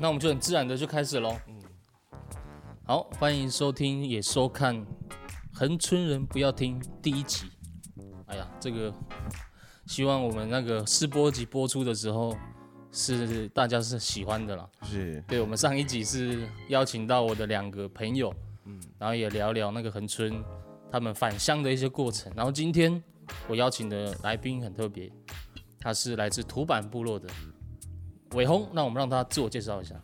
那我们就很自然的就开始喽。嗯，好，欢迎收听也收看《恒春人不要听》第一集。哎呀，这个希望我们那个试播集播出的时候是大家是喜欢的啦。是对，我们上一集是邀请到我的两个朋友，嗯，然后也聊聊那个恒春他们返乡的一些过程。然后今天我邀请的来宾很特别，他是来自土坂部落的伟宏。那我们让他自我介绍一下。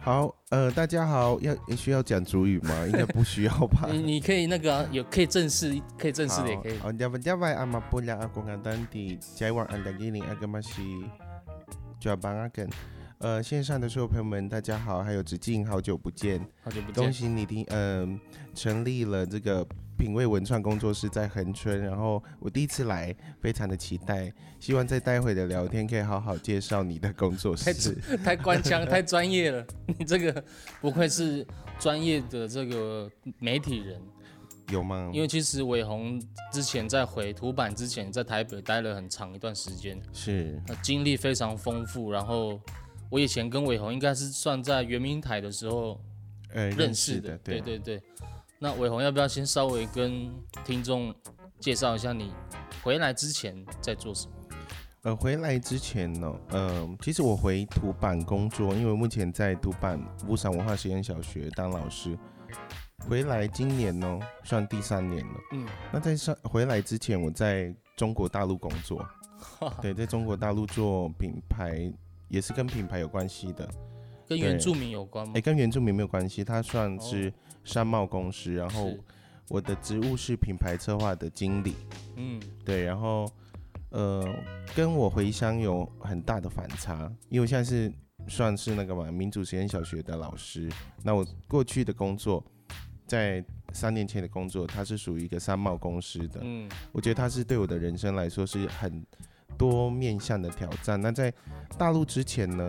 好，呃，大家好，要需要讲主语吗？应该不需要吧。你你可以那个啊、有可以正式，可以正式的也可以。好，大家拜阿玛布拉阿公阿丹迪，在往安达吉林阿格玛西，就帮阿根。呃，线上的所有朋友们，大家好，还有子敬，好久不见，好久不见。恭喜你听，嗯、成立了这个品味文创工作室在恒春，然后我第一次来，非常的期待，希望在待会的聊天可以好好介绍你的工作室。太官腔，太专业了。你这个不愧是专业的这个媒体人，有吗？因为其实伟鸿之前在回土版之前，在台北待了很长一段时间，是那经历非常丰富。然后我以前跟伟宏应该是算在圆明台的时候呃认识的，对对对。那伟宏要不要先稍微跟听众介绍一下你回来之前在做什么？呃，回来之前呢，呃，其实我回土板工作，因为目前在土板乌山文化实验小学当老师。回来今年呢，算第三年了。嗯，那在上回来之前，我在中国大陆工作，对，在中国大陆做品牌，也是跟品牌有关系的。跟原住民有关吗哎，？跟原住民没有关系，它算是商贸公司。然后我的职务是品牌策划的经理。嗯，对，然后呃，跟我回乡有很大的反差，因为我现在是算是那个嘛民主实验小学的老师。那我过去的工作，在三年前的工作，它是属于一个商贸公司的。嗯，我觉得它是对我的人生来说是很多面向的挑战。那在大陆之前呢，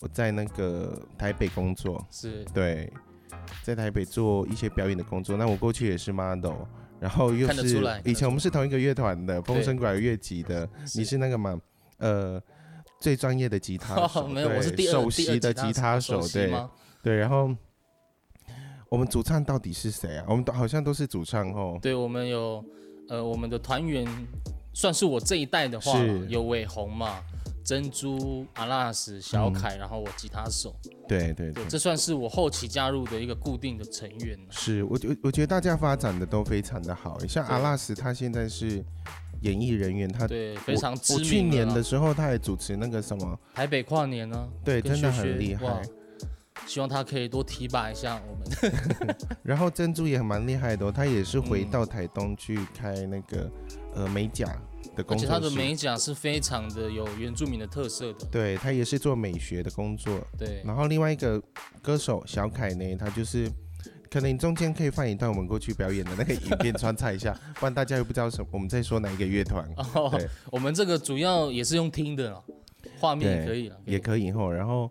我在那个台北工作，是对，在台北做一些表演的工作。那我过去也是 model，然后又是以前我们是同一个乐团的，风声管乐集的，你是那个嘛？呃，最专业的吉他手，没有，对我是第二首席的吉他手，对吗？对。然后我们主唱到底是谁啊？我们都好像都是主唱哦。对，我们有呃，我们的团员算是我这一代的话，有伟鸿嘛，珍珠、阿拉斯、小凯，然后我吉他手，对对对对，，这算是我后期加入的一个固定的成员。是我我我觉得大家发展的都非常的好，像阿拉斯他现在是演艺人员，他对，非常知名。我去年的时候他还主持那个什么，台北跨年呢，对，真的很厉哇害。希望他可以多提拔一下我们。然后珍珠也蛮厉害的、哦，他也是回嗯到台东去开那个、呃美甲的而工作室，且他的美甲是非常的有原住民的特色的。对他也是做美学的工作。对，然后另外一个歌手小凯呢，他就是可能中间可以放一段我们过去表演的那个影片穿插一下，不然大家又不知道什我们在说哪一个乐团。哦对，我们这个主要也是用听的啦，画面也可以了，也可以吼。然后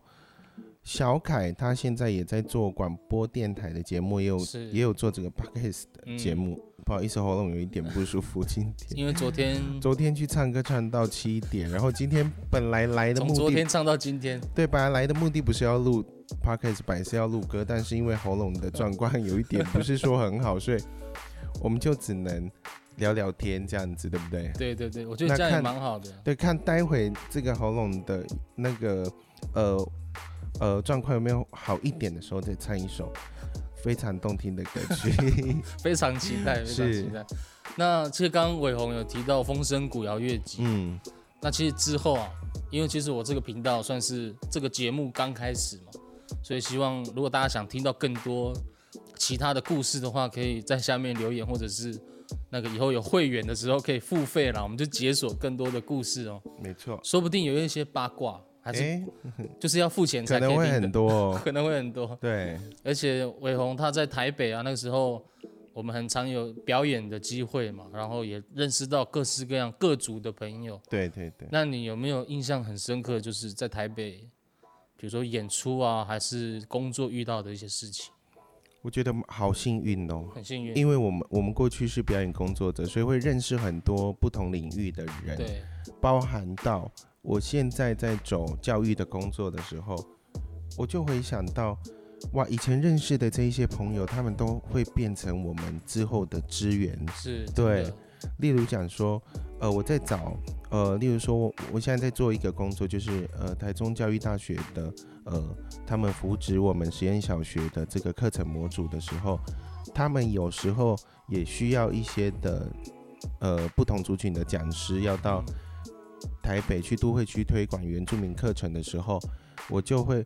小凯他现在也在做广播电台的节目，也有也有做这个 podcast 的节目。不好意思，喉咙有一点不舒服，今天。因为昨天 昨天去唱歌唱到七点，然后今天本来来的从目的，昨天唱到今天，对，本来来的目的不是要录 podcast，本来是要录歌，但是因为喉咙的状况有一点不是说很好，所以我们就只能聊聊天这样子，对不对？对对对，我觉得这样也蛮好的。对，看待会这个喉咙的那个呃呃状况有没有好一点的时候，再唱一首非常动听的歌曲。非常期待，非常期待。那其实刚刚伟宏有提到风声古谣乐集，嗯，那其实之后啊，因为其实我这个频道算是这个节目刚开始嘛，所以希望如果大家想听到更多其他的故事的话，可以在下面留言，或者是那个以后有会员的时候可以付费啦，我们就解锁更多的故事哦，没错。说不定有一些八卦，还是哎，就是要付钱可才可以听的能会很，多哦。可能会很多。对，而且伟宏他在台北啊，那个时候我们很常有表演的机会嘛，然后也认识到各式各样各族的朋友。对对对。那你有没有印象很深刻，就是在台北，比如说演出啊，还是工作遇到的一些事情？我觉得好幸运哦，很幸运，因为我们我们过去是表演工作者，所以会认识很多不同领域的人，对，包含到我现在在走教育的工作的时候，我就会想到，哇，以前认识的这一些朋友，他们都会变成我们之后的资源。是，对例如讲说，呃，我在找，呃，例如说我我现在在做一个工作，就是呃，台中教育大学的，呃，他们扶植我们实验小学的这个课程模组的时候，他们有时候也需要一些的，呃，不同族群的讲师要到嗯台北去都会区推广原住民课程的时候，我就会。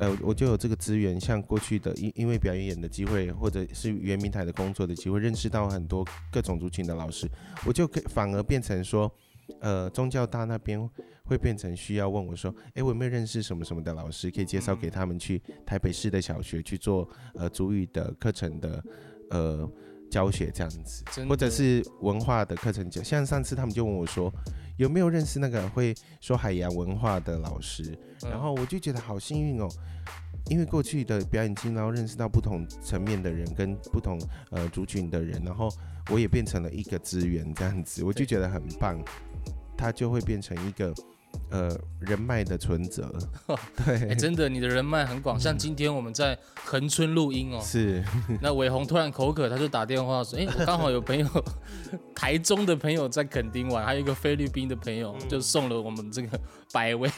呃，我就有这个资源，像过去的因因为表演演的机会，或者是圆明台的工作的机会，认识到很多各种族群的老师，我就可反而变成说，呃，宗教大那边会变成需要问我说，诶，我有没有认识什么什么的老师，可以介绍给他们去台北市的小学去做呃族语的课程的呃教学这样子，或者是文化的课程教，像上次他们就问我说，有没有认识那个会说海洋文化的老师，嗯然后我就觉得好幸运哦。因为过去的表演经，然后认识到不同层面的人，跟不同呃族群的人，然后我也变成了一个资源，这样子，我就觉得很棒。它就会变成一个呃人脉的存折，哎、对，真的，你的人脉很广。像今天我们在恒春录音哦，是 那伟宏突然口渴，他就打电话说：“哎、我刚好有朋友，台中的朋友在垦丁玩，还有一个菲律宾的朋友，嗯就送了我们这个百威。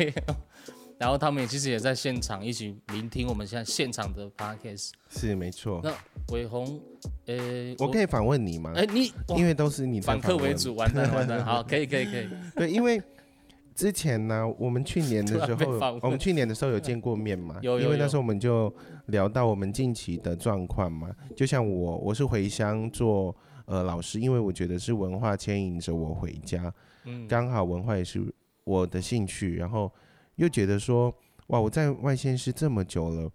然后他们也其实也在现场一起聆听我们现在现场的 podcast。是没错。那伟宏，呃，我可以反问你吗？哎、你因为都是你在反客为主，完蛋完蛋，好，可以可以可以，对，因为之前呢，我们去年的 时候我们去年的时候有见过面嘛？有有有因为那时候我们就聊到我们近期的状况嘛。就像我，我是回乡做呃老师，因为我觉得是文化牵引着我回家，嗯，刚好文化也是我的兴趣，然后又觉得说，哇，我在外县市这么久了，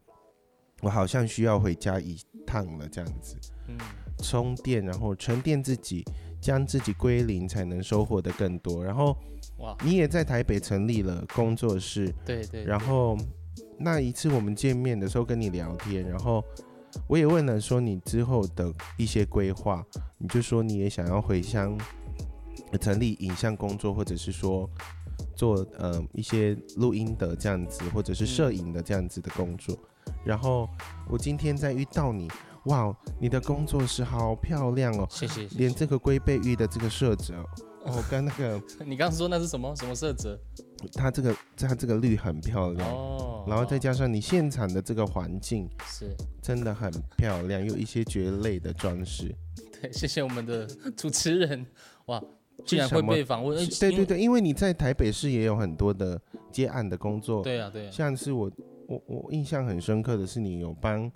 我好像需要回家一趟了，这样子。嗯，充电，然后沉淀自己，将自己归零，才能收获的更多。然后哇，你也在台北成立了工作室，对对，然后那一次我们见面的时候跟你聊天，然后我也问了说你之后的一些规划，你就说你也想要回乡呃成立影像工作，或者是说做呃一些录音的这样子，或者是摄影的这样子的工作。然后我今天在遇到你，哇，你的工作室好漂亮哦，谢谢。谢连这个龟背玉的这个设置，哦，跟那个 你刚刚说那是什么什么色泽？它这个它这个绿很漂亮，哦，然后再加上你现场的这个环境是。真的很漂亮，有一些蕨类的装饰。对，谢谢我们的主持人。哇，竟然会被访问，对对对，因为你在台北市也有很多的接案的工作，对啊，对啊，像是我我我印象很深刻的是你有帮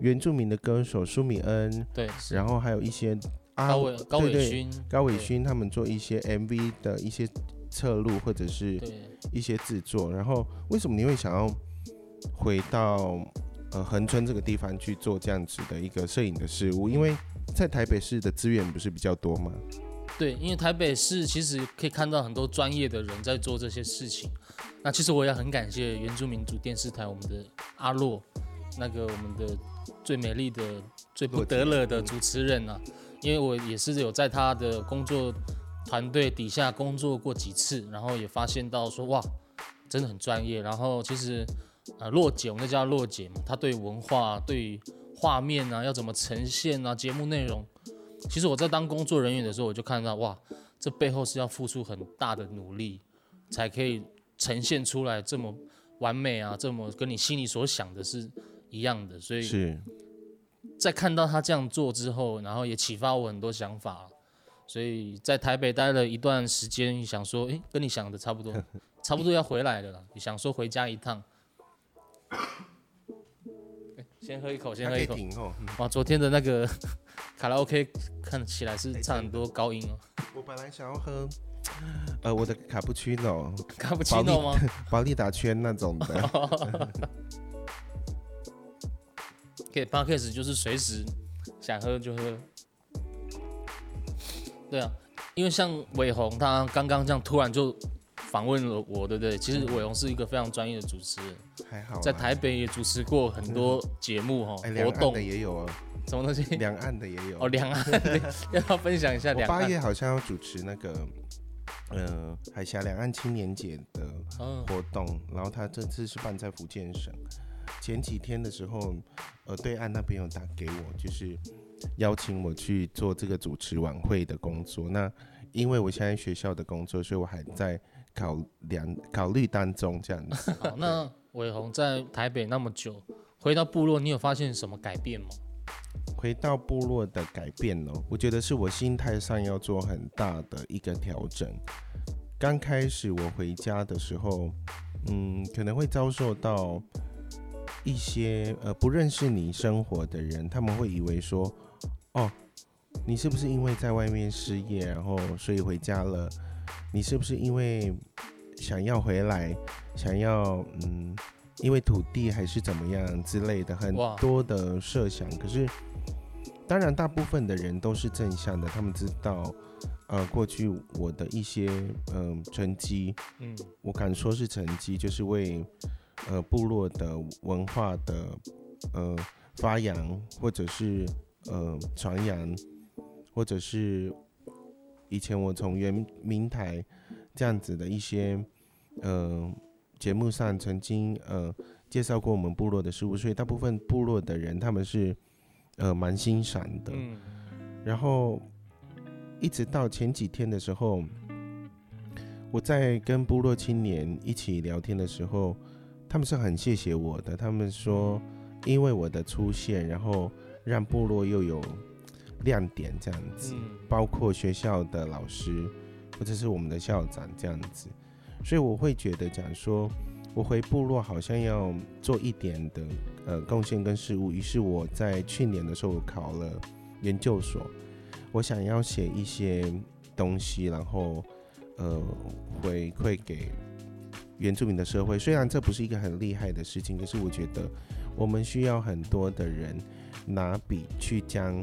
原住民的歌手舒米恩，对，然后还有一些阿高伟高伟勋，高伟，勋他们做一些 MV 的一些侧录或者是对，一些制作，然后为什么你会想要回到呃恒春这个地方去做这样子的一个摄影的事物？因为在台北市的资源不是比较多吗？对，因为台北市其实可以看到很多专业的人在做这些事情。那其实我也很感谢原住民族电视台我们的阿洛，那个我们的最美丽的、最不得了的主持人啊，因为我也是有在他的工作团队底下工作过几次，然后也发现到说哇，真的很专业。然后其实呃，洛姐，我们叫洛姐嘛，她对文化、对画面啊，要怎么呈现啊，节目内容，其实我在当工作人员的时候，我就看到哇，这背后是要付出很大的努力，才可以呈现出来这么完美啊，这么跟你心里所想的是一样的。所以是在看到他这样做之后，然后也启发我很多想法。所以在台北待了一段时间，想说，诶，跟你想的差不多，差不多要回来了啦，也想说回家一趟。诶先喝一口，先喝一口。哇，昨天的那个 卡拉 OK 看起来是唱很多高音哦，我本来想要喝呃我的卡布奇诺、卡布奇诺吗？保利达圈那种的，可以 Podcast 就是随时想喝就喝。对啊，因为像伟鸿他刚刚这样突然就访问了我，对不对？其实伟鸿是一个非常专业的主持人，还好在台北也主持过很多节目哈、活动的也有啊，什么东西？两岸的也有哦，两岸的要不 要分享一下我八两岸？月好像要主持那个呃海峡两岸青年节的嗯，活动，然后他这次是办在福建省。前几天的时候，呃，对岸那边有打给我，就是邀请我去做这个主持晚会的工作。那因为我现在学校的工作，所以我还在考量考虑当中这样子。好，那伟宏在台北那么久，回到部落，你有发现什么改变吗？回到部落的改变呢，我觉得是我心态上要做很大的一个调整。刚开始我回家的时候，嗯，可能会遭受到一些呃不认识你生活的人，他们会以为说，哦，你是不是因为在外面失业，然后所以回家了？你是不是因为想要回来，想要嗯，因为土地还是怎么样之类的，很多的设想。可是，当然大部分的人都是正向的，他们知道，呃，过去我的一些嗯、成绩，嗯，我敢说是成绩，就是为呃部落的文化的呃发扬，或者是呃传扬，或者是以前我从原明台这样子的一些呃节目上曾经呃介绍过我们部落的事物，所以大部分部落的人他们是呃蛮欣赏的。嗯，然后一直到前几天的时候，我在跟部落青年一起聊天的时候，他们是很谢谢我的。他们说，因为我的出现，然后让部落又有亮点这样子，嗯包括学校的老师或者是我们的校长这样子。所以我会觉得讲说，我回部落好像要做一点的呃贡献跟事物。于是我在去年的时候考了研究所，我想要写一些东西，然后呃回馈给原住民的社会。虽然这不是一个很厉害的事情，可是我觉得我们需要很多的人拿笔去将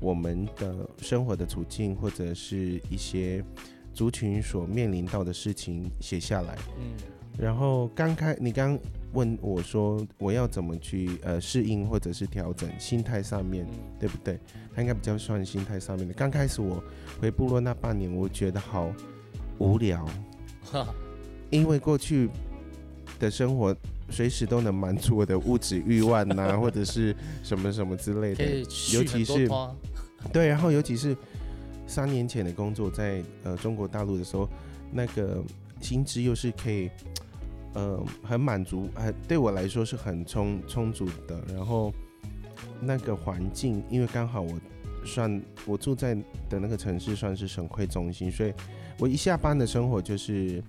我们的生活的处境或者是一些族群所面临到的事情写下来。嗯，然后刚开，你刚问我说我要怎么去呃适应或者是调整心态上面，嗯对不对？他应该比较算心态上面的。刚开始我回部落那半年，我觉得好无聊，因为过去的生活随时都能满足我的物质欲望呐、或者是什么什么之类的。尤其是 对，然后尤其是三年前的工作，在呃中国大陆的时候，那个薪资又是可以，呃，很满足，很对我来说是很充充足的。然后那个环境，因为刚好我算我住在的那个城市算是省会中心，所以我一下班的生活就是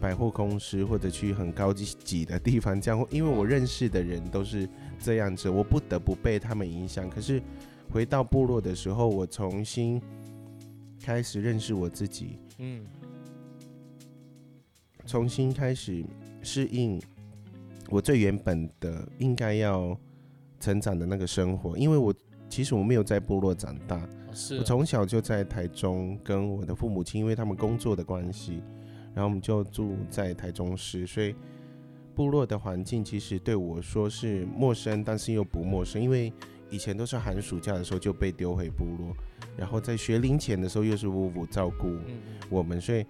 百货公司或者去很高级级的地方，这样，因为我认识的人都是这样子，我不得不被他们影响。可是回到部落的时候，我重新开始认识我自己，嗯。重新开始适应我最原本的应该要成长的那个生活，因为我其实我没有在部落长大，我从小就在台中，跟我的父母亲，因为他们工作的关系，然后我们就住在台中市，所以部落的环境其实对我说是陌生，但是又不陌生，因为以前都是寒暑假的时候就被丢回部落，然后在学龄前的时候又是五五照顾我们，所以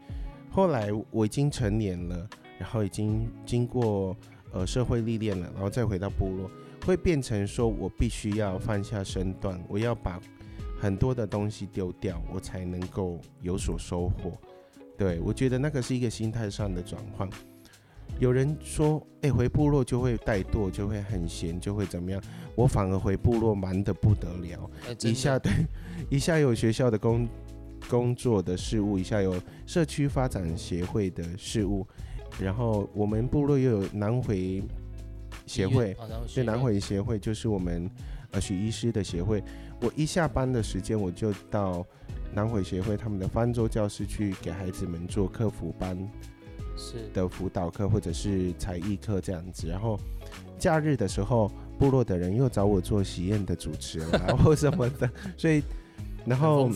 后来我已经成年了，然后已经经过呃社会历练了，然后再回到部落，会变成说我必须要放下身段，我要把很多的东西丢掉，我才能够有所收获。对我觉得那个是一个心态上的转换。有人说，哎、回部落就会怠惰，就会很闲，就会怎么样？我反而回部落忙得不得了。一下对，一下有学校的工工作的事务，一下有社区发展协会的事务，然后我们部落又有南回协会，对南回协会就是我们呃许医师的协会。我一下班的时间，我就到南回协会他们的方舟教室去给孩子们做客服班是的辅导课或者是才艺课这样子。然后假日的时候，部落的人又找我做喜宴的主持人，然后什么的，所以然后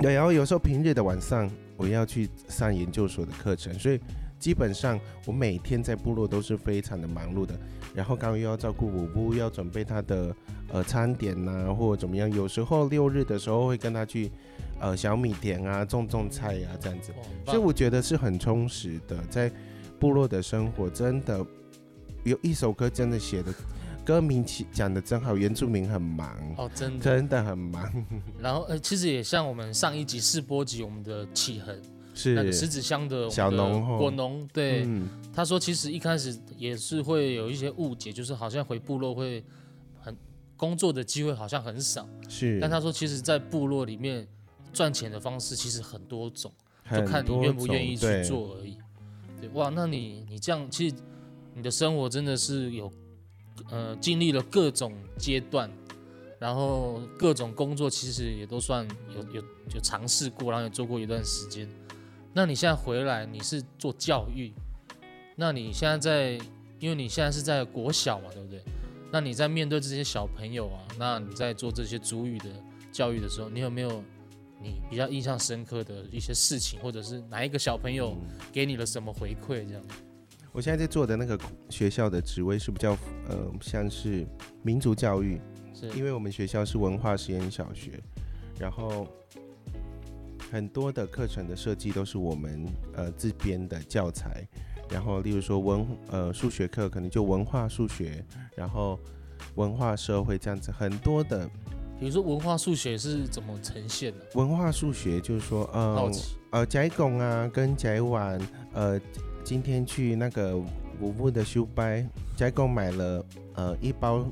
对，然后有时候平日的晚上我要去上研究所的课程，所以基本上我每天在部落都是非常的忙碌的，然后刚刚又要照顾五步，要准备他的呃餐点呐、或者怎么样。有时候六日的时候会跟他去呃小米田啊种种菜呀、这样子。所以我觉得是很充实的，在部落的生活真的有一首歌真的写的歌名起讲的真好，原住民很忙，哦，真的。真的很忙，然后呃，其实也像我们上一集试播集，我们的启恒那个石是，子乡的小的农果农，对，嗯，他说其实一开始也是会有一些误解，就是好像回部落会很工作的机会好像很少，是，但他说其实，在部落里面赚钱的方式其实很多种，就看你愿不愿意去做而已。对，哇，那你你这样，其实你的生活真的是有呃经历了各种阶段，然后各种工作其实也都算有有有尝试过，然后也做过一段时间。那你现在回来，你是做教育，那你现在在，因为你现在是在国小嘛，对不对？那你在面对这些小朋友啊，那你在做这些主语的教育的时候，你有没有你比较印象深刻的一些事情，或者是哪一个小朋友给你了什么回馈？这样，我现在在做的那个学校的职位是比较呃像是民族教育，是因为我们学校是文化实验小学，然后很多的课程的设计都是我们呃自编的教材，然后例如说文呃数学课可能就文化数学，然后文化社会这样子，很多的比如说文化数学是怎么呈现的？文化数学就是说呃呃翟拱啊跟翟婉呃今天去那个五步的修班，翟拱买了呃一包。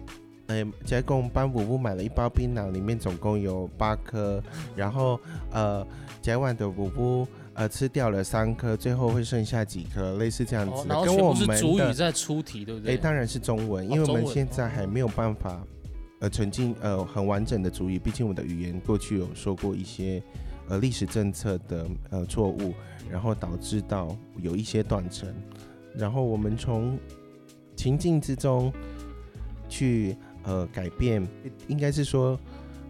呃，翟公帮五步买了一包槟榔，里面总共有八颗，然后呃，翟婉的五步呃吃掉了三颗，最后会剩下几颗，类似这样子跟我们的主语在出题，对不对？哎，对？当然是中文，因为我们现在还没有办法，呃，纯净呃很完整的主语，毕竟我们的语言过去有说过一些呃历史政策的呃错误，然后导致到有一些断层，然后我们从情境之中去呃改变，应该是说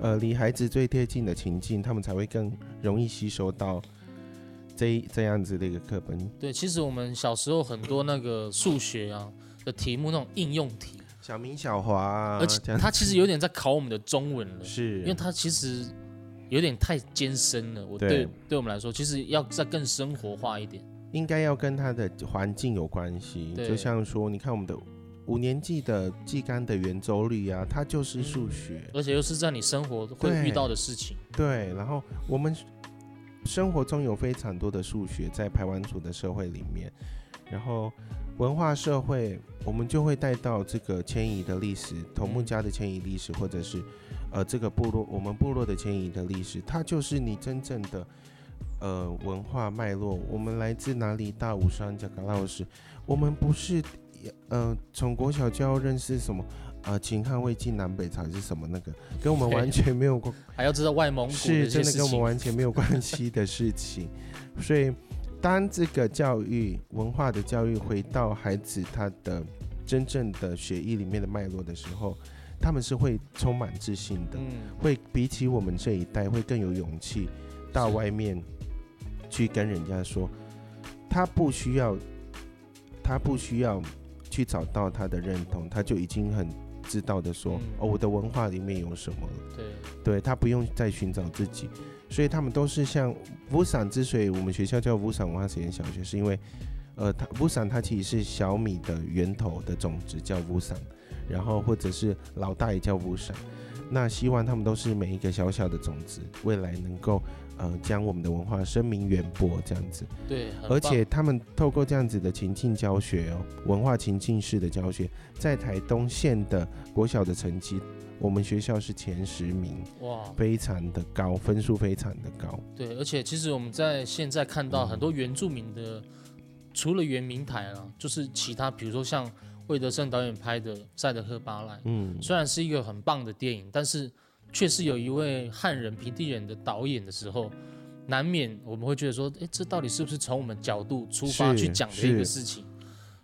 呃离孩子最贴近的情境，他们才会更容易吸收到这一这样子的一个课本。对，其实我们小时候很多那个数学啊的题目，那种应用题，小明、小华啊，而且这样它其实有点在考我们的中文了，是因为他其实有点太艰深了。我对对对我们来说，其实要再更生活化一点。应该要跟他的环境有关系，就像说，你看我们的五年级的季刊的圆周率啊，它就是数学，而且又是在你生活会遇到的事情。对。然后我们生活中有非常多的数学在排湾族的社会里面，然后文化社会，我们就会带到这个迁移的历史，头目家的迁移历史，或者是呃这个部落我们部落的迁移的历史，它就是你真正的。呃，文化脉络，我们来自哪里？大武山贾嘎老师，我们不是，呃，从国小就要认识什么，呃，秦汉魏晋南北朝还是什么那个，跟我们完全没有关，还要知道外蒙古是真的跟我们。完全没有关系的事情。所以，当这个教育文化的教育回到孩子他的真正的血液里面的脉络的时候，他们是会充满自信的。嗯，会比起我们这一代会更有勇气到外面去跟人家说，他不需要，他不需要去找到他的认同，他就已经很知道的说，嗯。哦，我的文化里面有什么了，对，对他不用再寻找自己，所以他们都是像乌散之所以我们学校叫乌散文化实验小学，是因为，呃，它乌散它其实是小米的源头的种子叫乌散，然后或者是老大也叫乌伞。那希望他们都是每一个小小的种子，未来能够呃将我们的文化声名远播这样子。对，而且他们透过这样子的情境教学哦，文化情境式的教学，在台东县的国小的成绩，我们学校是前十名，哇，非常的高，分数非常的高。对，而且其实我们在现在看到很多原住民的，除了原民台啊，就是其他，比如说像魏德胜导演拍的《赛德克巴莱》，嗯，虽然是一个很棒的电影，但是却是有一位汉人平地人的导演的时候，难免我们会觉得说，诶，这到底是不是从我们角度出发去讲的一个事情？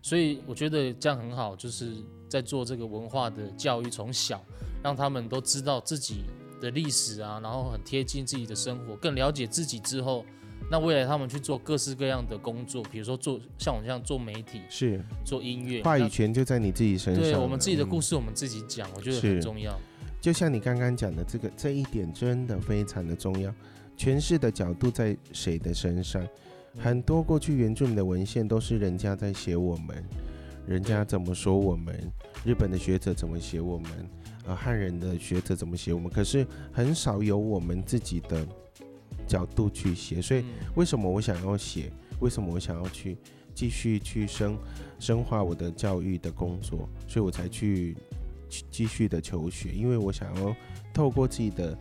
所以我觉得这样很好，就是在做这个文化的教育，从小让他们都知道自己的历史啊，然后很贴近自己的生活，更了解自己之后，那未来他们去做各式各样的工作，比如说做像我这样做媒体、是做音乐，话语权就在你自己身上。对我们自己的故事，我们自己讲，我觉得很重要。就像你刚刚讲的这个这一点，真的非常的重要。诠释的角度在谁的身上？很多过去原住民的文献都是人家在写我们，人家怎么说我们，日本的学者怎么写我们，呃，汉人的学者怎么写我们，可是很少有我们自己的角度去写。所以嗯为什么我想要写？为什么我想要去继续去深深化我的教育的工作？所以我才去去继续的求学，因为我想要透过自己的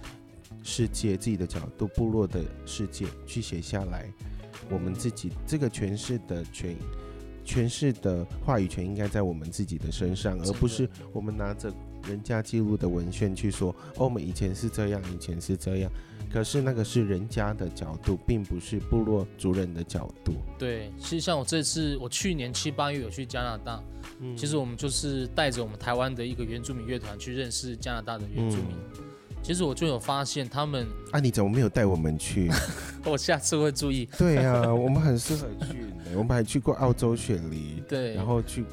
世界、自己的角度、部落的世界去写下来，我们自己这个诠释的权。诠释的话语权应该在我们自己的身上，而不是我们拿着人家记录的文献去说，哦，我们以前是这样，以前是这样。可是那个是人家的角度，并不是部落族人的角度。对，其实像我这次，我去年七八月有去加拿大，嗯其实我们就是带着我们台湾的一个原住民乐团去认识加拿大的原住民。其实我就有发现，他们，啊，你怎么没有带我们去？我下次会注意。对啊，我们很适合去，我们还去过澳洲雪梨，对，然后去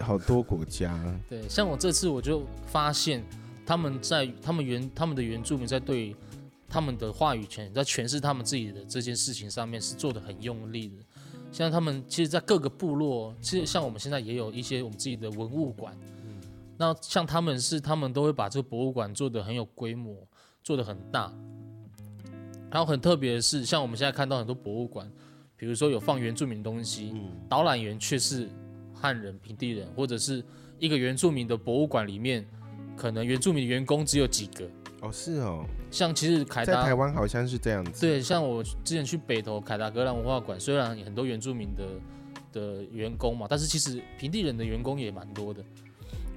好多国家。对，像我这次我就发现，他们在他们原他们的原住民在对他们的话语权，在诠释他们自己的这件事情上面是做的很用力的。像他们其实，在各个部落，其实像我们现在也有一些我们自己的文物馆。那像他们是，他们都会把这个博物馆做得很有规模，做得很大。然后很特别的是，像我们现在看到很多博物馆，比如说有放原住民东西，嗯，导览员却是汉人、平地人，或者是一个原住民的博物馆里面，可能原住民的员工只有几个。哦，是哦，像其实凯在台达，湾好像是这样子。对，像我之前去北投凯达格兰文化馆，虽然很多原住民的的员工嘛，但是其实平地人的员工也蛮多的。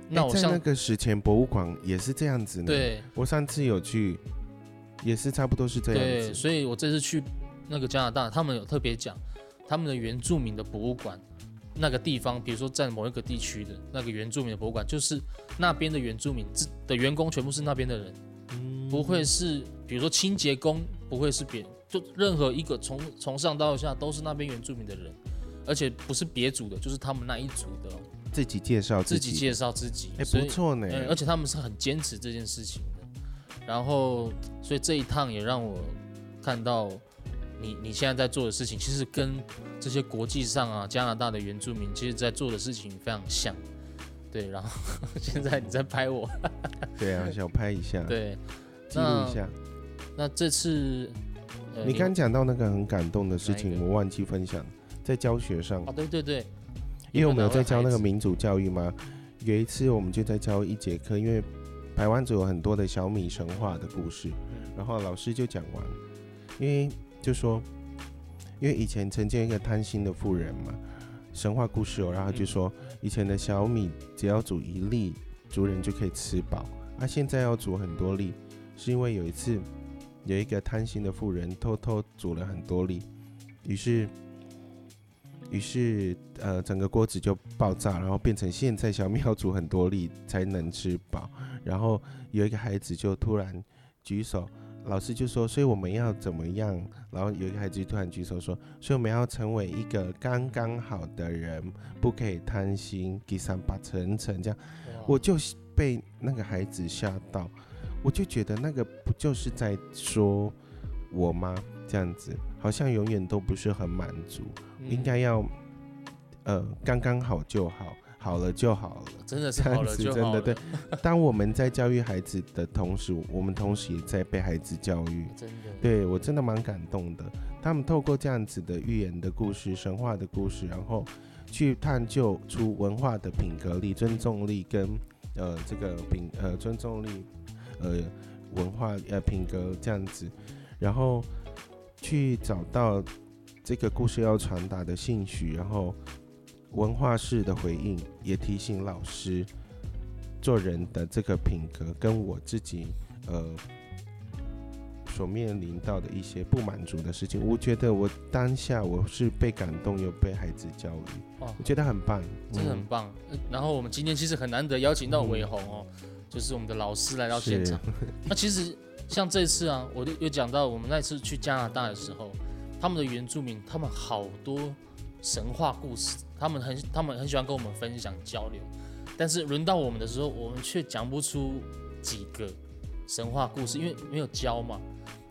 那我像那个史前博物馆也是这样子呢。，对我上次有去，也是差不多是这样对，子。所以我这次去那个加拿大，他们有特别讲他们的原住民的博物馆。那个地方，比如说在某一个地区的那个原住民的博物馆，就是那边的原住民自的员工全部是那边的人，嗯不会是比如说清洁工，不会是别，就任何一个从从上到下都是那边原住民的人，而且不是别组的，就是他们那一组的哦，自己介绍己自己介绍自己，哎，不错呢。嗯，而且他们是很坚持这件事情的。然后，所以这一趟也让我看到你你现在在做的事情，其实跟这些国际上啊加拿大的原住民，其实在做的事情非常像。对，然后 现在你在拍我，对啊，小拍一下，对，记录一下。那这次、呃、你刚讲到那个很感动的事情，我忘记分享，在教学上哦，，对对对，因为我们有在教那个民主教育嘛。有一次我们就在教一节课，因为台湾族有很多的小米神话的故事，然后老师就讲完，因为就说，因为以前曾经一个贪心的富人嘛，神话故事哦，然后就说以前的小米只要煮一粒，族人就可以吃饱，啊，现在要煮很多粒，是因为有一次有一个贪心的富人偷偷煮了很多粒，于是。于是，呃，整个锅子就爆炸，然后变成现在小米要煮很多粒才能吃饱。然后有一个孩子就突然举手，老师就说：“所以我们要怎么样？”然后有一个孩子就突然举手说：“所以我们要成为一个刚刚好的人，不可以贪心，给三八层层这样。”我就被那个孩子吓到，我就觉得那个不就是在说我吗？这样子好像永远都不是很满足。嗯应该要，呃，刚刚好就好，好了就好了。真的是好了真的就好了，对 当我们在教育孩子的同时，我们同时也在被孩子教育。真的，对我真的蛮感动的。他们透过这样子的寓言的故事、神话的故事，然后去探究出文化的品格力、尊重力跟呃这个品呃尊重力、呃文化呃品格这样子，然后去找到这个故事要传达的兴趣，然后文化式的回应，也提醒老师做人的这个品格跟我自己呃所面临到的一些不满足的事情，我觉得我当下我是被感动又被孩子教育，哦。我觉得很棒，真的很嗯棒。呃然后我们今天其实很难得邀请到伟宏哦，就是我们的老师来到现场。那其实像这次啊，我就有讲到我们那次去加拿大的时候，他们的原住民，他们好多神话故事，他们很他们很喜欢跟我们分享交流，但是轮到我们的时候，我们却讲不出几个神话故事，因为没有教嘛。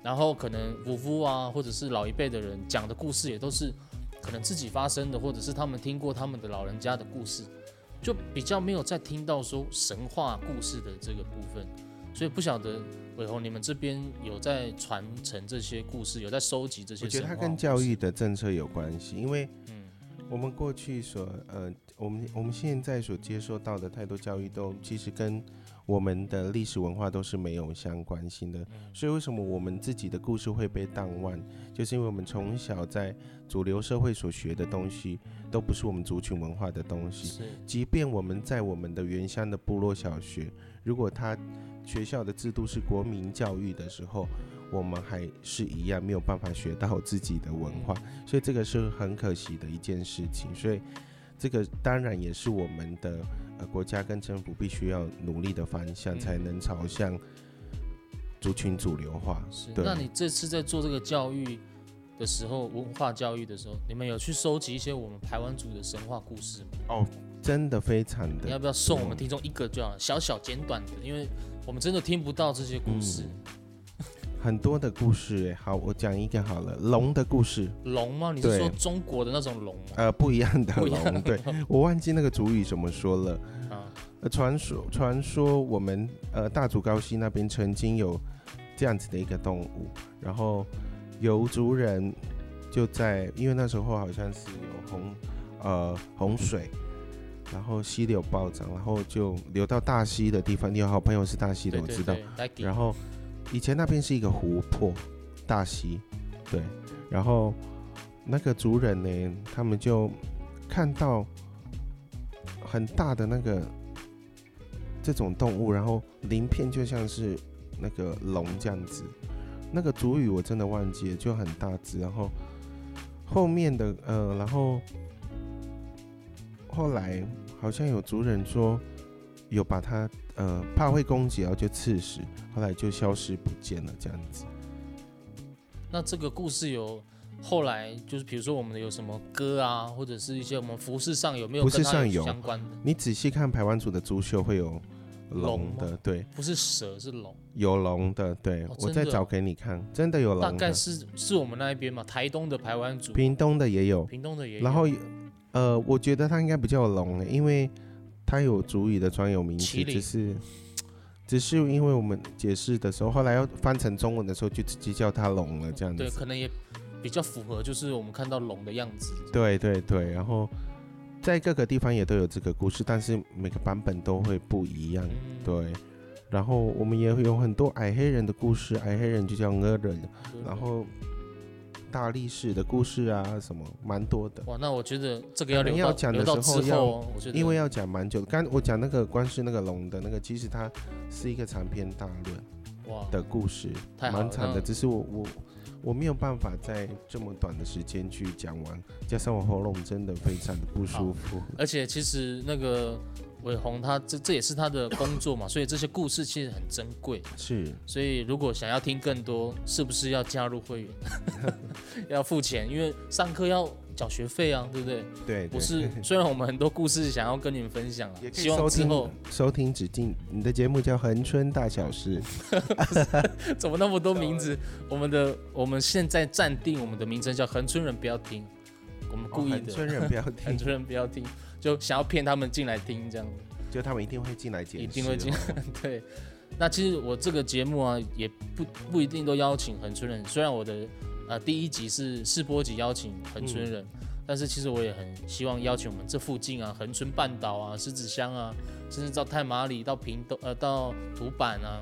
然后可能夫妇啊，或者是老一辈的人讲的故事，也都是可能自己发生的，或者是他们听过他们的老人家的故事，就比较没有再听到说神话故事的这个部分。所以不晓得伟宏，你们这边有在传承这些故事，有在收集这些？我觉得它跟教育的政策有关系，因为我们过去所呃，我们我们现在所接受到的太多教育，都其实跟我们的历史文化都是没有相关性的。所以为什么我们自己的故事会被淡忘，就是因为我们从小在主流社会所学的东西，都不是我们族群文化的东西。即便我们在我们的原乡的部落小学，如果他学校的制度是国民教育的时候，我们还是一样没有办法学到自己的文化，所以这个是很可惜的一件事情。所以这个当然也是我们的呃国家跟政府必须要努力的方向，才能朝向族群主流化。是，那你这次在做这个教育的时候，文化教育的时候，你们有去收集一些我们台湾族的神话故事吗？哦，真的非常的。你要不要送我们听众一个就好，小小简短的，因为。我们真的听不到这些故事，很多的故事哎。好，我讲一个好了，龙的故事。龙吗？你是说中国的那种龙吗？呃，不一样的 龙。对，我忘记那个主语怎么说了。啊，呃，传说传说我们呃大竹高溪那边曾经有这样子的一个动物，然后游族人就在，因为那时候好像是有洪呃洪水。然后溪流暴涨，然后就流到大溪的地方。你有好朋友是大溪的，我知道。然后以前那边是一个湖泊，大溪，对。然后那个族人呢，他们就看到很大的那个这种动物，然后鳞片就像是那个龙这样子。那个族语我真的忘记了，就很大只。然后后面的呃，然后后来。好像有族人说，有把它呃怕会攻击，然后就刺死，后来就消失不见了这样子。那这个故事有后来就是比如说我们有什么歌啊，或者是一些我们服饰上有没有相关的？你仔细看排湾族的族绣会有龙的，对，不是蛇是龙，有龙的，对我再找给你看，真的有龙。大概是是我们那一边嘛，台东的排湾族，屏东的也有，屏东的也有，然后。呃，我觉得它应该不叫龙，因为它有主语的专有名词，只是 只是因为我们解释的时候，后来要翻成中文的时候，就直接叫它龙了，这样子。对，可能也比较符合，就是我们看到龙的样子。对对对，然后在各个地方也都有这个故事，但是每个版本都会不一样。对，然后我们也会有很多矮黑人的故事，矮黑人就叫恶人，然后。大力士的故事啊，什么蛮多的。哇，那我觉得这个要要讲的时候要，因为要讲蛮久。刚我讲那个关是那个龙的那个，其实它是一个长篇大论哇的故事，蛮长的。只是我我我没有办法在这么短的时间去讲完，加上我喉咙真的非常的不舒服。而且其实那个。伟宏他这这也是他的工作嘛，所以这些故事其实很珍贵。是，所以如果想要听更多，是不是要加入会员？要付钱，因为上课要缴学费啊，对不对？对，不是。虽然我们很多故事想要跟你们分享了，希望之后收听指定你的节目叫恒春大小事。怎么那么多名字？我们的我们现在暂定我们的名称叫恒春人不要听，我们故意的。恒春人不要听，恒春人不要听。就想要骗他们进来听，这样就他们一定会进来一定会进。对，那其实我这个节目啊，也不不一定都邀请恒春人。虽然我的呃第一集是试播集邀请恒春人，但是其实我也很希望邀请我们这附近啊，恒春半岛啊、狮子乡啊，甚至到太马里、到屏东呃到土板啊，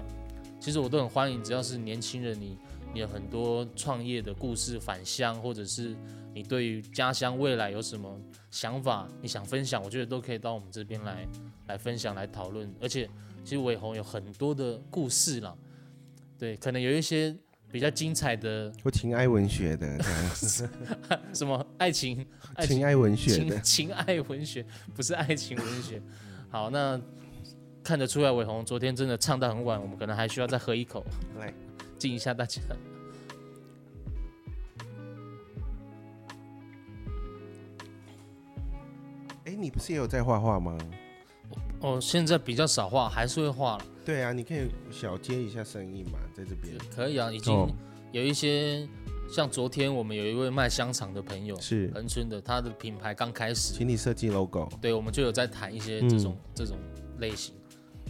其实我都很欢迎。只要是年轻人，你你有很多创业的故事返乡，或者是你对于家乡未来有什么？想法你想分享，我觉得都可以到我们这边来来分享来讨论。而且其实伟鸿有很多的故事啦，对，可能有一些比较精彩的。我情爱文学的这样子，什么爱情？爱情爱文学的 情爱文学不是爱情文学。好，那看得出来伟宏昨天真的唱到很晚，我们可能还需要再喝一口，来敬一下大家。哎你不是也有在画画吗？哦现在比较少画还是会画对啊你可以小接一下生意嘛在这边。可以啊已经有一些像昨天我们有一位卖香肠的朋友是。恒春的他的品牌刚开始。请你设计 logo 对我们就有在谈一些这种这种类型。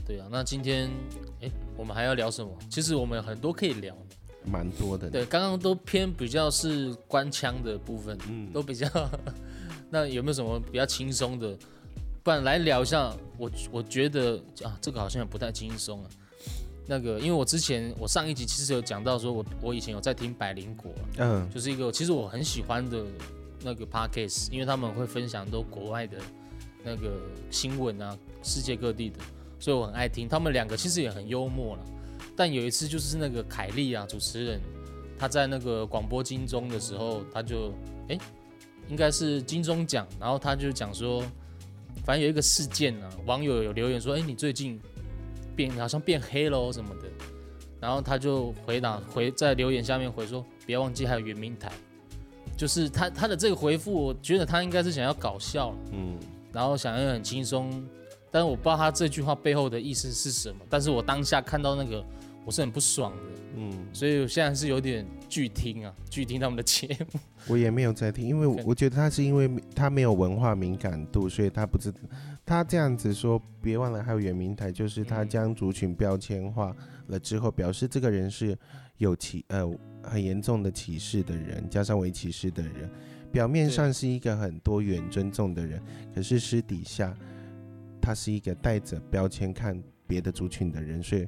对啊那今天我们还要聊什么？其实我们有很多可以聊。蛮多的呢。对，刚刚都偏比较是官腔的部分，嗯，都比较。那有没有什么比较轻松的？不然来聊一下。我我觉得啊，这个好像也不太轻松啊。那个，因为我之前我上一集其实有讲到说我，我以前有在听百灵果，嗯，就是一个其实我很喜欢的那个 podcast，因为他们会分享都国外的那个新闻啊，世界各地的，所以我很爱听。他们两个其实也很幽默了，但有一次就是那个凯莉啊，主持人，他在那个广播金钟的时候，他就哎，应该是金钟奖，然后他就讲说，反正有一个事件啊，网友有留言说，哎，你最近变好像变黑喽什么的。然后他就回答回在留言下面回说，别忘记还有圆明台，就是他他的这个回复，我觉得他应该是想要搞笑，嗯，然后想要很轻松，但是我不知道他这句话背后的意思是什么，但是我当下看到那个我是很不爽的，嗯，所以我现在是有点拒听啊，拒听他们的节目，我也没有在听，因为我我觉得他是因为他没有文化敏感度，所以他不知他这样子说，别忘了还有圆明台，就是他嗯。将族群标签化了之后，表示这个人是有歧呃很严重的歧视的人，加上为歧视的人，表面上是一个很多元尊重的人，可是私底下他是一个带着标签看别的族群的人，所以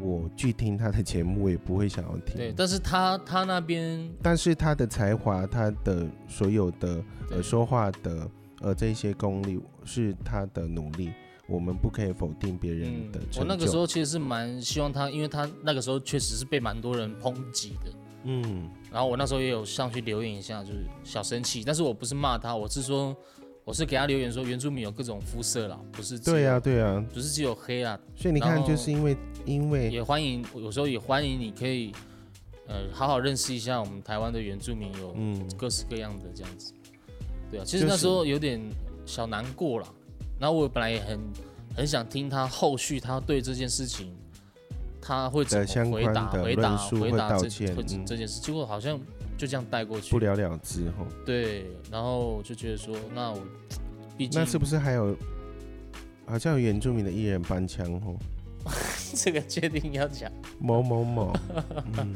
我去听他的节目，我也不会想要听。对，但是他他那边但是他的才华，他的所有的呃说话的呃这些功力是他的努力，我们不可以否定别人的。嗯我那个时候其实是蛮希望他，因为他那个时候确实是被蛮多人抨击的。嗯，然后我那时候也有上去留言一下，就是小生气，但是我不是骂他，我是说，我是给他留言说原住民有各种肤色啦，不是对呀、对呀、不是只有黑啊，所以你看，就是因为因为也欢迎有时候也欢迎你可以，呃，好好认识一下我们台湾的原住民有嗯各式各样的这样子，对啊，其实那时候有点小难过啦，然后我本来也很很想听他后续他对这件事情。他会怎么回答？回答回答这这件事，结果好像就这样带过去不。了了之后，对，然后我就觉得说，那我毕竟那是不是还有好像有原住民的艺人搬枪哦？这个确定要讲？某某某，嗯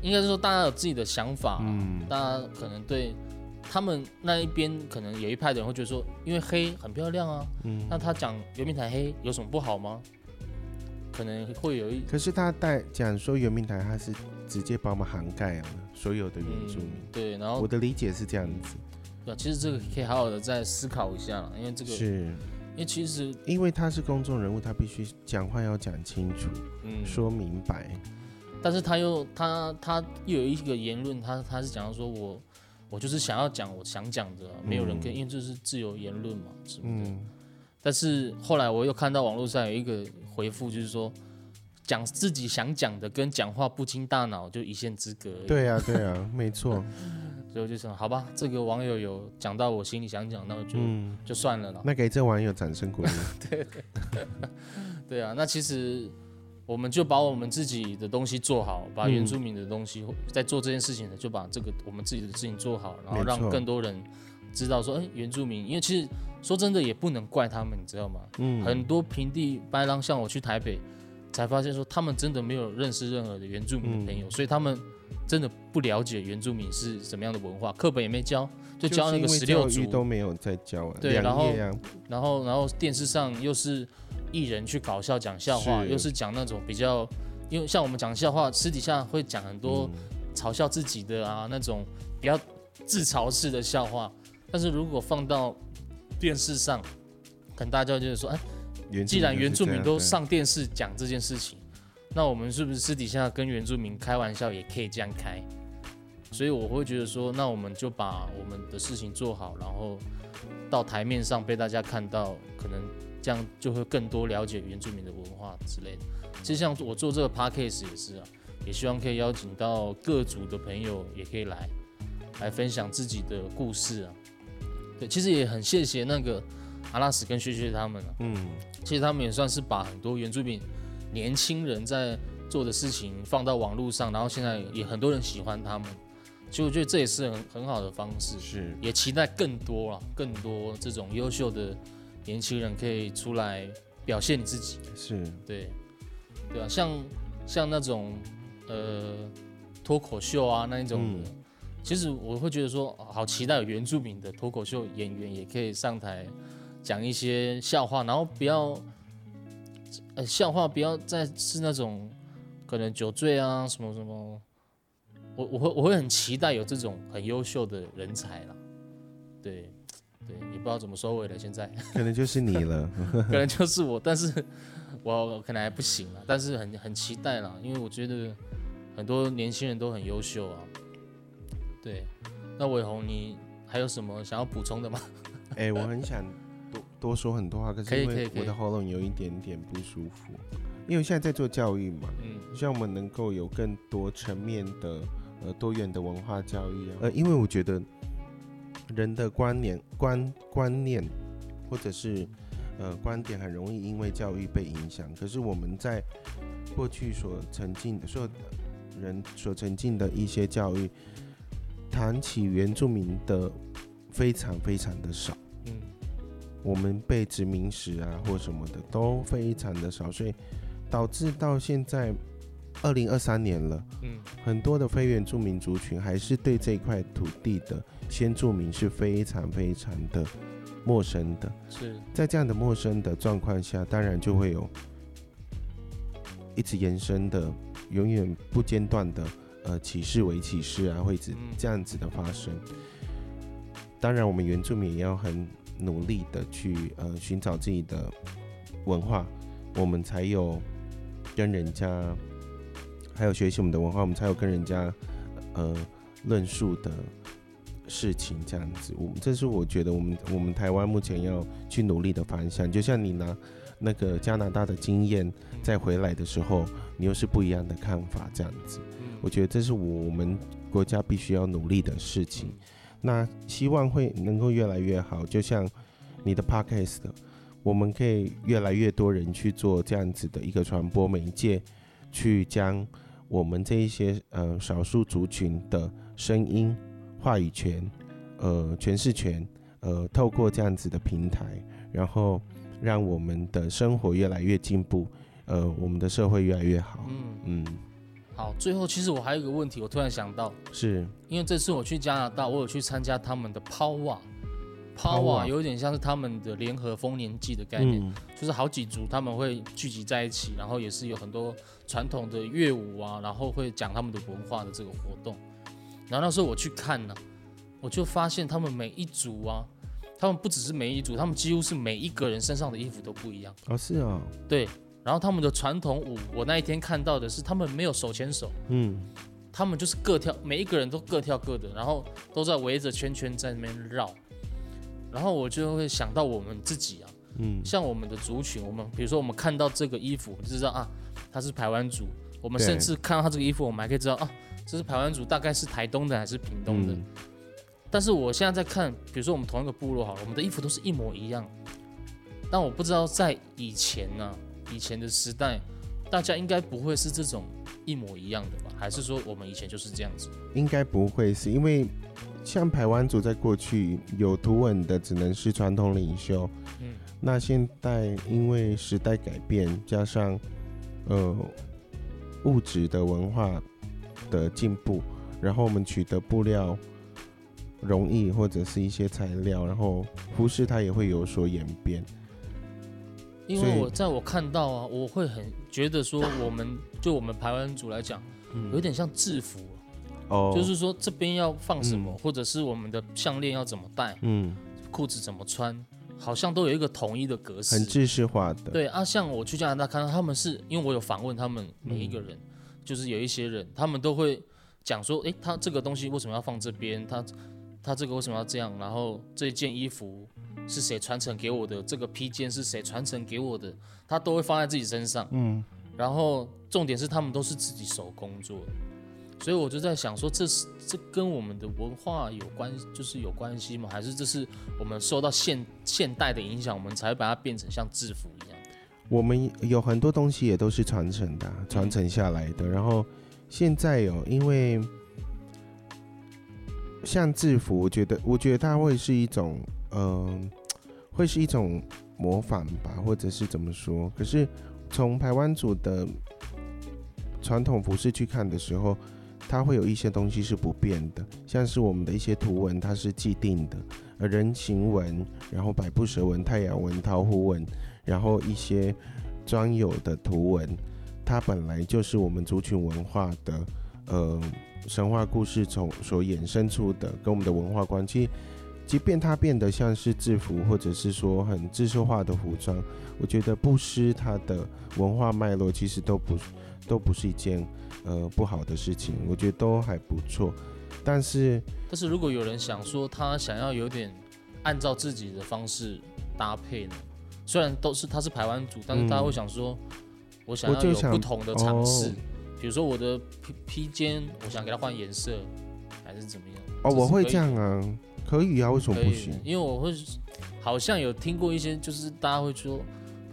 应该是说大家有自己的想法，嗯，大家可能对他们那一边可能有一派的人会觉得说，因为黑很漂亮啊，嗯那他讲圆明台黑有什么不好吗？可能会有一可是他带讲说圆明台，他是直接把我们涵盖了所有的原住民。嗯对，然后我的理解是这样子，对啊其实这个可以好好的再思考一下啦，因为这个，是因为其实因为他是公众人物，他必须讲话要讲清楚，嗯，说明白。但是他又他他又有一个言论，他他是讲到说我我就是想要讲我想讲的啊、没有人跟，嗯因为这是自由言论嘛，是不是。嗯，但是后来我又看到网络上有一个回复，就是说讲自己想讲的跟讲话不经大脑就一线之隔。对啊，对啊，没错。所以我就想，好吧，这个网友有讲到我心里想讲，那我就、嗯，就算了了。那给这网友掌声鼓励。对啊，那其实我们就把我们自己的东西做好，把嗯原住民的东西、在做这件事情的，就把这个我们自己的事情做好，然后让更多人知道说，哎，原住民，因为其实说真的也不能怪他们，你知道吗？嗯，很多平地白狼，像我去台北，才发现说他们真的没有认识任何的原住民的朋友，所以他们真的不了解原住民是什么样的文化，课本也没教，就教那个十六因为教育都，没有在教啊，对然后啊，然后然后电视上又是艺人去搞笑讲笑话，是。又是讲那种比较，因为像我们讲笑话，私底下会讲很多嗯。嘲笑自己的啊那种比较自嘲式的笑话，但是如果放到电视上，可能大家就是说，哎。原既然原住民都上。电视讲这件事情，那我们是不是私底下跟原住民开玩笑也可以这样开？所以我会觉得说，那我们就把我们的事情做好，然后到台面上被大家看到，可能这样就会更多了解原住民的文化之类的。其实像我做这个 podcast 也是啊，也希望可以邀请到各族的朋友也可以来，来分享自己的故事啊。对，其实也很谢谢那个阿拉斯跟薛薛他们啊，嗯，其实他们也算是把很多原住民年轻人在做的事情放到网络上，然后现在也很多人喜欢他们，其实我觉得这也是很很好的方式，是。也期待更多啊，更多这种优秀的年轻人可以出来表现你自己。是，对，对啊，像像那种呃脱口秀啊那一种的，嗯。其实我会觉得说，哦好期待有原住民的脱口秀演员也可以上台讲一些笑话，然后不要呃笑话不要再是那种可能酒醉啊什么什么，我我会我会很期待有这种很优秀的人才啦，对对，也不知道怎么收尾了，现在。可能就是你了。可能就是我，但是我可能还不行了，但是很很期待啦，因为我觉得很多年轻人都很优秀啊。对，那伟宏，你还有什么想要补充的吗？哎、我很想多多说很多话，可是因为我的喉咙有一点点不舒服，因为我现在在做教育嘛，嗯希望我们能够有更多层面的呃多元的文化教育啊。呃，因为我觉得人的观念观观念或者是呃观点很容易因为教育被影响，可是我们在过去所沉浸的所有人所沉浸的一些教育，谈起原住民的非常非常的少。嗯我们被殖民史啊或什么的都非常的少，所以导致到现在二零二三年了，嗯很多的非原住民族群还是对这块土地的先住民是非常非常的陌生的。是在这样的陌生的状况下，当然就会有一直延伸的、永远不间断的呃歧视为歧视啊，会只嗯这样子的发生。当然，我们原住民也要很努力的去呃寻找自己的文化，我们才有跟人家，还有学习我们的文化，我们才有跟人家呃论述的事情这样子。我们这是我觉得我们我们台湾目前要去努力的方向。就像你拿那个加拿大的经验再回来的时候，你又是不一样的看法这样子。嗯我觉得这是我们国家必须要努力的事情。那希望会能够越来越好，就像你的 podcast，我们可以越来越多人去做这样子的一个传播媒介，去将我们这一些呃少数族群的声音、话语权、呃诠释权，呃透过这样子的平台，然后让我们的生活越来越进步，呃我们的社会越来越好。嗯，嗯，好，最后其实我还有一个问题，我突然想到，是因为这次我去加拿大，我有去参加他们的 Power。Power Power 有点像是他们的联合丰年祭的概念，嗯就是好几族他们会聚集在一起，然后也是有很多传统的乐舞啊，然后会讲他们的文化的这个活动。然后那时候我去看呢、我就发现他们每一组啊，他们不只是每一组，他们几乎是每一个人身上的衣服都不一样。哦是哦，对，然后他们的传统舞，我那一天看到的是他们没有手牵手，嗯他们就是各跳，每一个人都各跳各的，然后都在围着圈圈在那边绕。然后我就会想到我们自己啊，嗯像我们的族群，我们比如说我们看到这个衣服，我们就知道啊，他是台湾族。我们甚至看到他这个衣服，我们还可以知道啊，这是台湾族，大概是台东的还是屏东的。嗯但是我现在在看，比如说我们同一个部落好了，我们的衣服都是一模一样。但我不知道在以前呢、以前的时代，大家应该不会是这种一模一样的吧？还是说我们以前就是这样子？应该不会是因为像排湾族在过去有图文的只能是传统领袖，嗯那现在因为时代改变，加上呃物质的文化的进步，然后我们取得布料容易或者是一些材料，然后服饰它也会有所演变。因为我在我看到啊，我会很觉得说，我们就我们排湾族来讲，有点像制服，哦，就是说这边要放什么，嗯或者是我们的项链要怎么戴，嗯，裤子怎么穿，好像都有一个统一的格式。很制式化的。对啊，像我去加拿大看到他们是因为我有访问他们每一个嗯人，就是有一些人他们都会讲说，诶，他这个东西为什么要放这边？他他这个为什么要这样？然后这件衣服是谁传承给我的？这个披肩是谁传承给我的？他都会放在自己身上。嗯，然后重点是他们都是自己手工做的，所以我就在想说，这是这跟我们的文化有关，就是有关系吗？还是这是我们受到现现代的影响，我们才会把它变成像制服一样？我们有很多东西也都是传承的啊，传承下来的。然后现在有，因为像制服，我觉得，我觉得它会是一种，嗯、会是一种模仿吧，或者是怎么说？可是从台湾族的传统服饰去看的时候，它会有一些东西是不变的，像是我们的一些图文，它是既定的，呃，人形纹，然后百步蛇纹、太阳纹、桃符纹，然后一些专有的图文，它本来就是我们族群文化的，呃，神话故事从所衍生出的，跟我们的文化关系。即便它变得像是制服，或者是说很制式化的服装，我觉得不失它的文化脉络，其实都不都不是一件呃不好的事情，我觉得都还不错。但是但是如果有人想说他想要有点按照自己的方式搭配呢，虽然都是他是排湾族，但是大家会想说，我想要有不同的尝试，哦比如说我的披披肩，我想给它换颜色，还是怎么样？哦，我会这样啊，可以啊，为什么不行？因为我会好像有听过一些，就是大家会说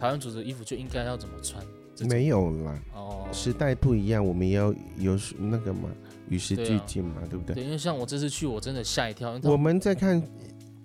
排湾族的衣服就应该要怎么穿，没有啦，哦，时代不一样，我们也要有那个嘛，与时俱进嘛，对不对？对，因为像我这次去，我真的吓一跳，我们在看，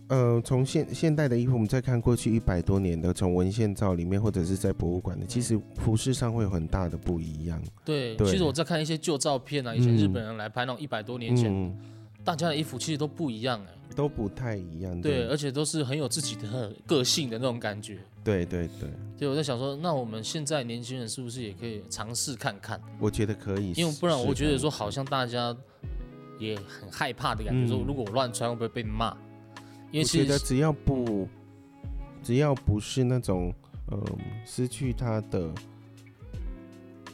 呃，从现现代的衣服，我们再看过去一百多年的，从文献照里面或者是在博物馆的，其实服饰上会有很大的不一样。对，对其实我在看一些旧照片啊，以前嗯日本人来拍那种一百多年前，嗯，大家的衣服其实都不一样哎、都不太一样。对，而且都是很有自己的个性的那种感觉。对对对，对，我在想说，那我们现在年轻人是不是也可以尝试看看？我觉得可以，因为不然我觉得说，好像大家也很害怕的感觉，说嗯如果我乱穿会不会被骂？因为我觉得只要不，只要不是那种，嗯、失去它的，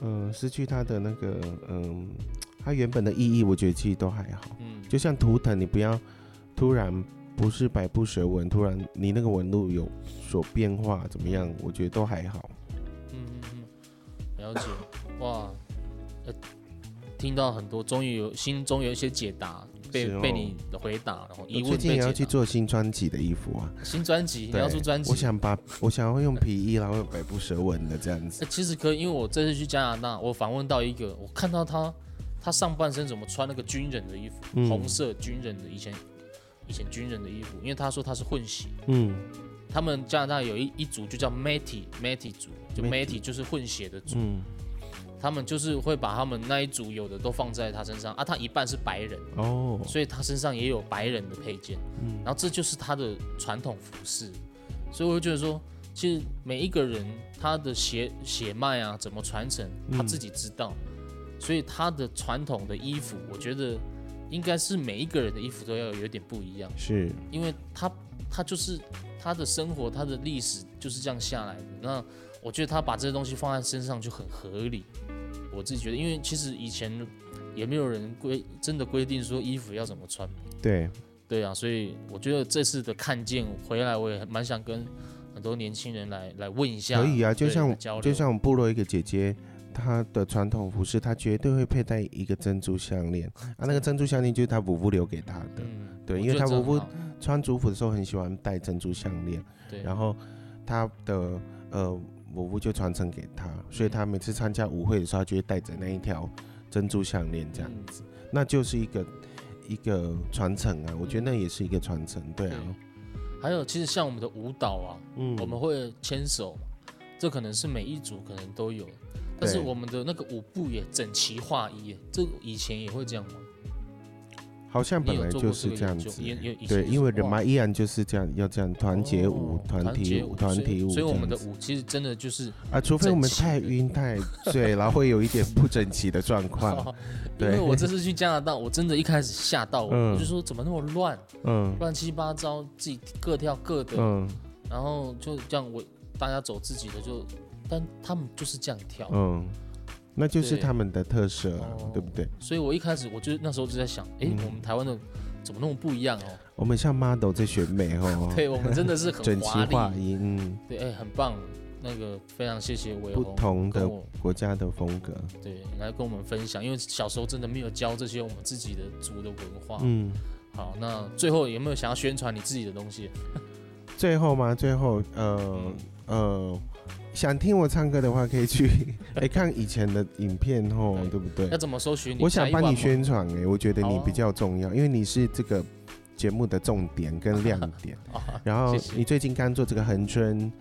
嗯、失去它的那个，嗯、它原本的意义，我觉得其实都还好。嗯，就像图腾，你不要突然不是百步蛇纹，突然你那个纹路有所变化，怎么样？我觉得都还好。嗯嗯嗯，了解，哇，呃，听到很多，终于有心中有一些解答，被、是哦。被你的回答，然后疑问被解答。近也要去做新专辑的衣服啊，新专辑，你对要做专辑？我想把我想要用皮衣，然后用百步蛇纹的这样子。欸。其实可以，因为我这次去加拿大，我访问到一个，我看到他，他上半身怎么穿那个军人的衣服，嗯。红色军人的以前以前军人的衣服，因为他说他是混血，嗯，他们加拿大有一一族就叫 Métis Métis 族，就 Métis 就是混血的族，嗯，他们就是会把他们那一组有的都放在他身上啊，他一半是白人，哦，所以他身上也有白人的配件，嗯。然后这就是他的传统服饰，所以我就觉得说，其实每一个人他的血血脉啊怎么传承，他嗯自己知道，所以他的传统的衣服，我觉得应该是每一个人的衣服都要有点不一样，是，因为他他就是他的生活，他的历史就是这样下来的。那我觉得他把这些东西放在身上就很合理，我自己觉得，因为其实以前也没有人规真的规定说衣服要怎么穿。对，对啊，所以我觉得这次的看见回来，我也蛮想跟很多年轻人来来问一下。可以啊，就像就像我们部落一个姐姐，她的传统服饰，她绝对会佩戴一个珍珠项链啊，那个珍珠项链就是她祖父留给她的。嗯，对，因为她祖父穿族服的时候很喜欢戴珍珠项链，对，然后她的呃母父就传承给他，所以他每次参加舞会的时候，她就会带着那一条珍珠项链这样嗯子，那就是一个一个传承啊，我觉得那也是一个传承，对啊，还有其实像我们的舞蹈啊，嗯，我们会牵手，这可能是每一组可能都有，但是我们的那个舞步也整齐划一，这以前也会这样吗？好像本来就是这样子。对，因为人哇嘛依然就是这样，要这样团结舞、哦团体舞、团体舞所以我们的舞其实真的就是啊，除非我们太晕太醉，然后会有一点不整齐的状况。对。因为对我这次去加拿大，我真的一开始吓到我就说怎么那么乱，嗯。乱七八糟，自己各跳各的，嗯。然后就这样我大家走自己的就，但他们就是这样跳，嗯，那就是他们的特色对不对？所以我一开始我就那时候就在想，哎、嗯我们台湾的怎么那么不一样哦？我们像 model 在选美哦，对我们真的是很 整齐划一，嗯，对，哎、很棒。那个非常谢谢伟不同的国家的风格。对来跟我们分享，因为小时候真的没有教这些我们自己的族的文化。嗯，好，那最后有没有想要宣传你自己的东西？最后吗？最后，呃呃，想听我唱歌的话，可以去 哎、看以前的影片哦，对对不对要？怎么搜寻你？我想帮你宣传哎、我觉得你比较重要，因为你是这个节目的重点跟亮点。啊，然后你最近刚做这个恒春，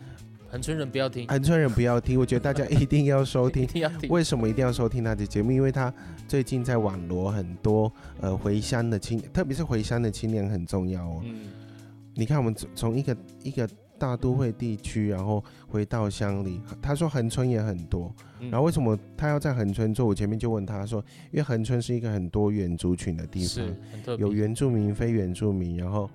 恒春人不要听，恒春人不要听，我觉得大家一定要收一听。定要听。为什么一定要收听他的节目？因为他最近在网罗很多呃回乡的青，特别是回乡的青年很重要哦。嗯，你看我们从从一个一个大都会地区，然后回到乡里，他说恒春也很多，嗯。然后为什么他要在恒春做？我前面就问他说，因为恒春是一个很多元族群的地方，有原住民、非原住民，然后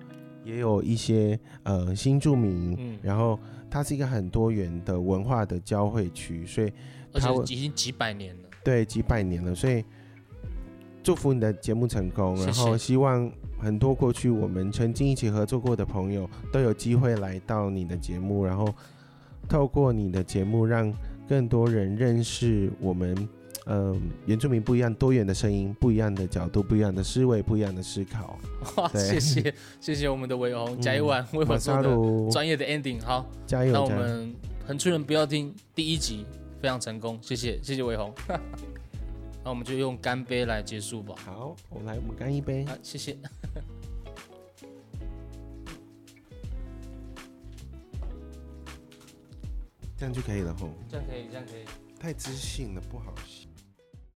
也有一些呃新住民，嗯。然后它是一个很多元的文化的交汇区，所以而且已经几百年了。对几百年了，所以祝福你的节目成功，然后希望很多过去我们曾经一起合作过的朋友都有机会来到你的节目，然后透过你的节目让更多人认识我们。嗯，原住民不一样多元的声音，不一样的角度，不一样的思维，不一样的思考。哇，对谢谢谢谢我们的伟宏，加一碗为我做的专业的 ending。好，加油！那我们恒春人不要听第一集非常成功，谢谢谢谢伟宏。那我们就用干杯来结束吧。好，我来，我们干一杯。啊，谢谢。这样就可以了吼。这样可以，这样可以。太知性了，不好洗。